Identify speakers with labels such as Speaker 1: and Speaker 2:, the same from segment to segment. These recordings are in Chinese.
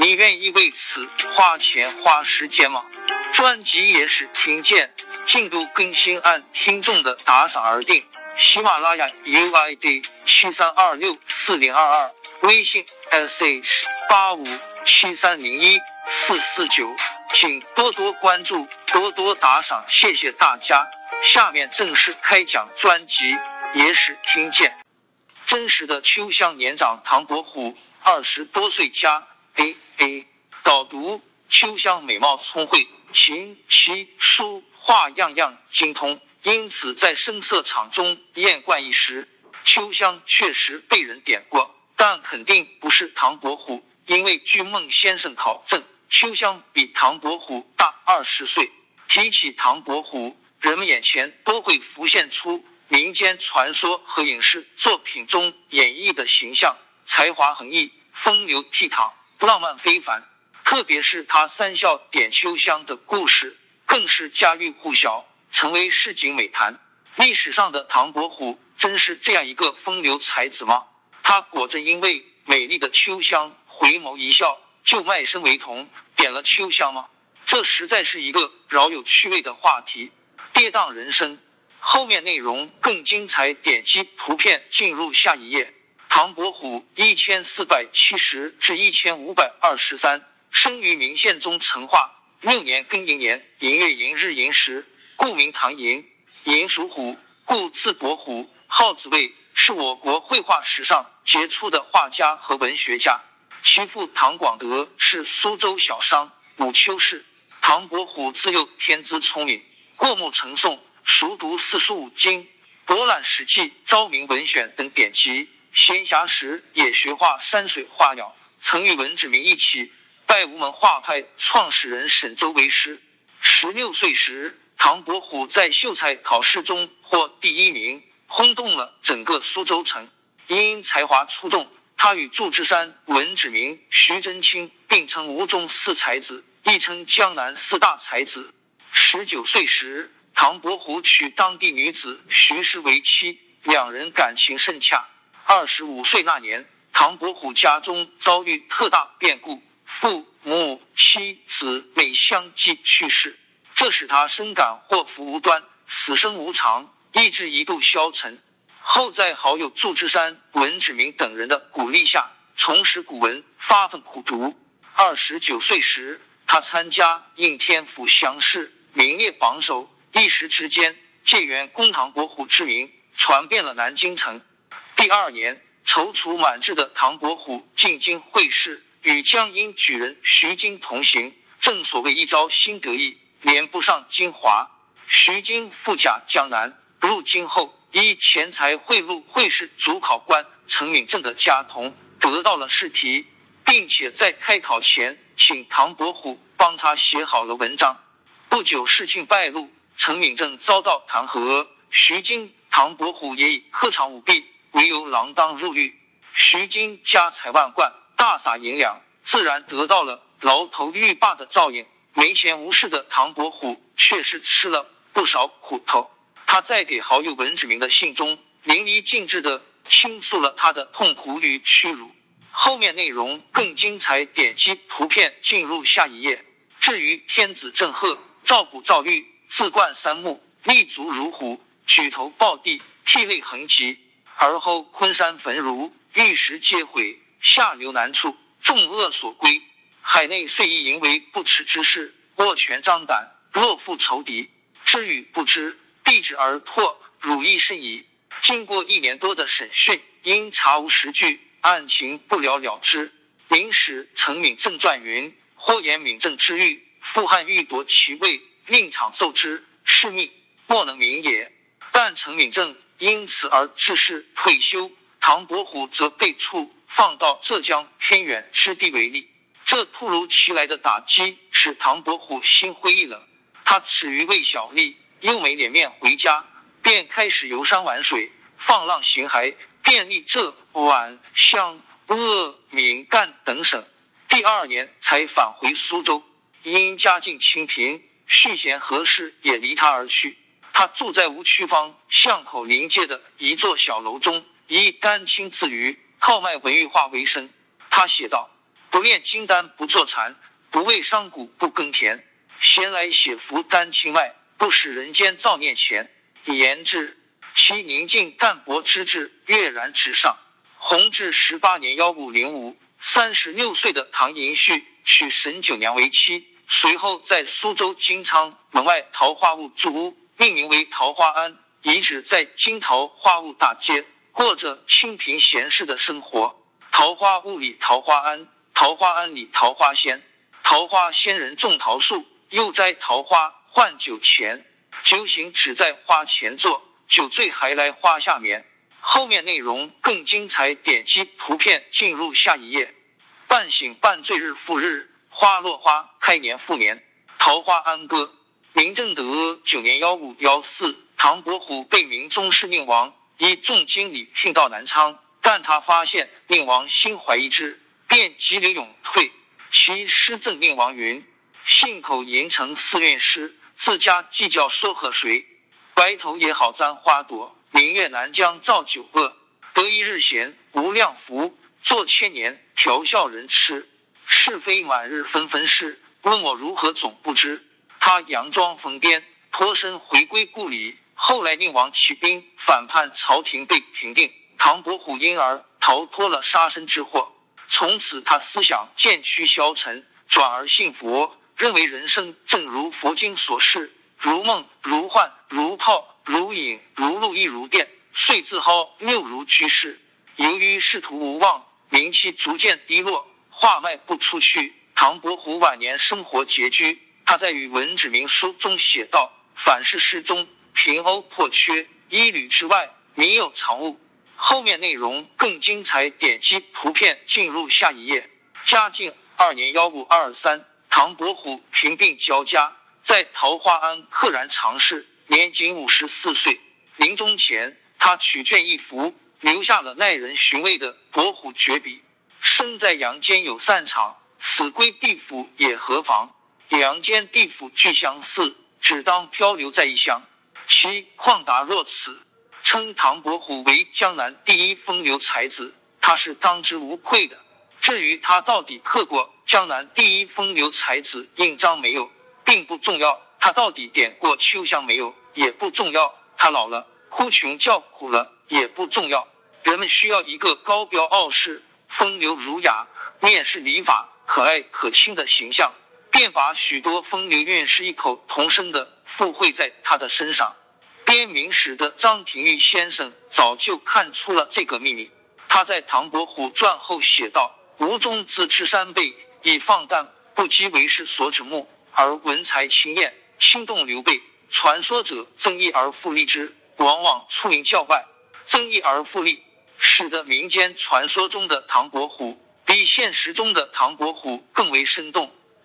Speaker 1: 你愿意为此花钱花时间吗？专辑也是听见。进度更新按听众的打赏而定。喜马拉雅 UID 七三二六四零二二，微信 sh 八五七三零一四四九，请多多关注，多多打赏，谢谢大家。下面正式开讲专辑《也是听见》。真实的秋香年长唐伯虎二十多岁家 A A 导读：秋香美貌聪慧，琴棋书。画样样精通，因此在声色场中艳冠一时。秋香确实被人点过，但肯定不是唐伯虎，因为据孟先生考证，秋香比唐伯虎大二十岁。提起唐伯虎，人们眼前都会浮现出民间传说和影视作品中演绎的形象，才华横溢，风流倜傥，浪漫非凡。特别是他三笑点秋香的故事。更是家喻户晓，成为市井美谈。历史上的唐伯虎真是这样一个风流才子吗？他果真因为美丽的秋香回眸一笑就卖身为童，点了秋香吗？这实在是一个饶有趣味的话题。跌宕人生，后面内容更精彩。点击图片进入下一页。唐伯虎一千四百七十至一千五百二十三，生于明宪宗成化。六年庚寅年寅月寅日寅时，故名唐寅。寅属虎，故字伯虎，号子卫，是我国绘画史上杰出的画家和文学家。其父唐广德是苏州小商，武丘氏。唐伯虎自幼天资聪颖，过目成诵，熟读四书五经，博览史记、昭明文选等典籍。闲暇时也学画山水画鸟，曾与文子明一起。拜吴门画派创始人沈周为师。十六岁时，唐伯虎在秀才考试中获第一名，轰动了整个苏州城。因才华出众，他与祝枝山、文子明、徐祯卿并称吴中四才子，亦称江南四大才子。十九岁时，唐伯虎娶当地女子徐氏为妻，两人感情甚洽。二十五岁那年，唐伯虎家中遭遇特大变故。父母、妻子每相继去世，这使他深感祸福无端，死生无常，意志一度消沉。后在好友祝枝山、文芷明等人的鼓励下，重拾古文，发奋苦读。二十九岁时，他参加应天府乡试，名列榜首，一时之间，借元公唐伯虎之名传遍了南京城。第二年，踌躇满志的唐伯虎进京会试。与江阴举人徐经同行，正所谓一朝新得意，连不上京华。徐经赴甲江南，入京后依钱财贿赂会试主考官陈敏正的家童，得到了试题，并且在开考前请唐伯虎帮他写好了文章。不久事情败露，陈敏正遭到弹劾，徐经、唐伯虎也以苛偿舞弊唯有锒铛入狱。徐金家财万贯。大撒银两，自然得到了牢头狱霸的照应。没钱无势的唐伯虎却是吃了不少苦头。他在给好友文子明的信中淋漓尽致的倾诉了他的痛苦与屈辱。后面内容更精彩，点击图片进入下一页。至于天子郑贺，赵普赵玉，自冠三目，立足如虎，举头抱地，涕泪横疾。而后昆山焚儒，玉石皆毁。下流难处，众恶所归。海内遂以淫为不耻之事，握拳张胆，若负仇敌，知与不知，避之而破，汝亦甚矣。经过一年多的审讯，因查无实据，案情不了了之。明史陈敏正传云：或言敏正之欲，复汉欲夺其位，令场受之，是命，莫能明也。但陈敏正因此而致仕退休，唐伯虎则被处放到浙江偏远之地为例。这突如其来的打击使唐伯虎心灰意冷，他耻于为小吏，又没脸面回家，便开始游山玩水，放浪形骸，遍历浙皖湘。鄂闽赣等省，第二年才返回苏州。因家境清贫，续弦何氏也离他而去。他住在吴区坊巷口临街的一座小楼中，以丹青自娱，靠卖文玉画为生。他写道：“不炼金丹不坐禅，不为商贾不耕田。闲来写幅丹青卖，不使人间造孽钱。”言之，其宁静淡泊之志跃然纸上。弘治十八年（幺五零五），三十六岁的唐寅戌娶沈九娘为妻，随后在苏州金昌门外桃花坞住屋，命名为桃花庵，遗址在金桃花坞大街，过着清贫闲适的生活。桃花坞里桃花庵，桃花庵里桃花仙。桃花仙人种桃树，又摘桃花换酒钱，酒醒只在花前坐，酒醉还来花下眠。后面内容更精彩，点击图片进入下一页。半醒半醉日复日，花落花开年复年。桃花庵歌。明正德九年（幺五幺四），唐伯虎被明宗室令王以重金礼聘到南昌，但他发现令王心怀一之，便急流勇退。其诗赠令王云：“信口吟成四韵诗，自家计较说和谁？白头也好簪花朵。”明月南江造酒恶，得一日闲无量福，做千年调笑人痴。是非满日纷纷事，问我如何总不知。他佯装疯癫，脱身回归故里。后来宁王起兵反叛朝廷，被平定，唐伯虎因而逃脱了杀身之祸。从此他思想渐趋消沉，转而信佛，认为人生正如佛经所示，如梦如幻如泡。如影如露亦如电，遂自号六如居士。由于仕途无望，名气逐渐低落，话卖不出去。唐伯虎晚年生活拮据，他在《与文指明书》中写道：“凡是诗中平欧破缺，一缕之外，民有藏物。”后面内容更精彩，点击图片进入下一页。嘉靖二年（幺五二三），唐伯虎平病交加，在桃花庵溘然长逝。年仅五十四岁，临终前，他取卷一幅，留下了耐人寻味的伯虎绝笔：“生在阳间有散场，死归地府也何妨？阳间地府俱相似，只当漂流在异乡。”其旷达若此，称唐伯虎为江南第一风流才子，他是当之无愧的。至于他到底刻过江南第一风流才子印章没有，并不重要。他到底点过秋香没有也不重要，他老了哭穷叫苦了也不重要。人们需要一个高标傲世、风流儒雅、面试礼法、可爱可亲的形象，便把许多风流韵事一口同声的附会在他的身上。编明史的张廷玉先生早就看出了这个秘密，他在《唐伯虎传》后写道：“吴中自吃三倍，以放荡不羁为世所指目，而文才清艳。”轻动刘备，传说者增益而复立之，往往出名教外。增益而复立，使得民间传说中的唐伯虎比现实中的唐伯虎更为生动，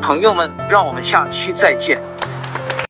Speaker 1: 朋友们，让我们下期再见。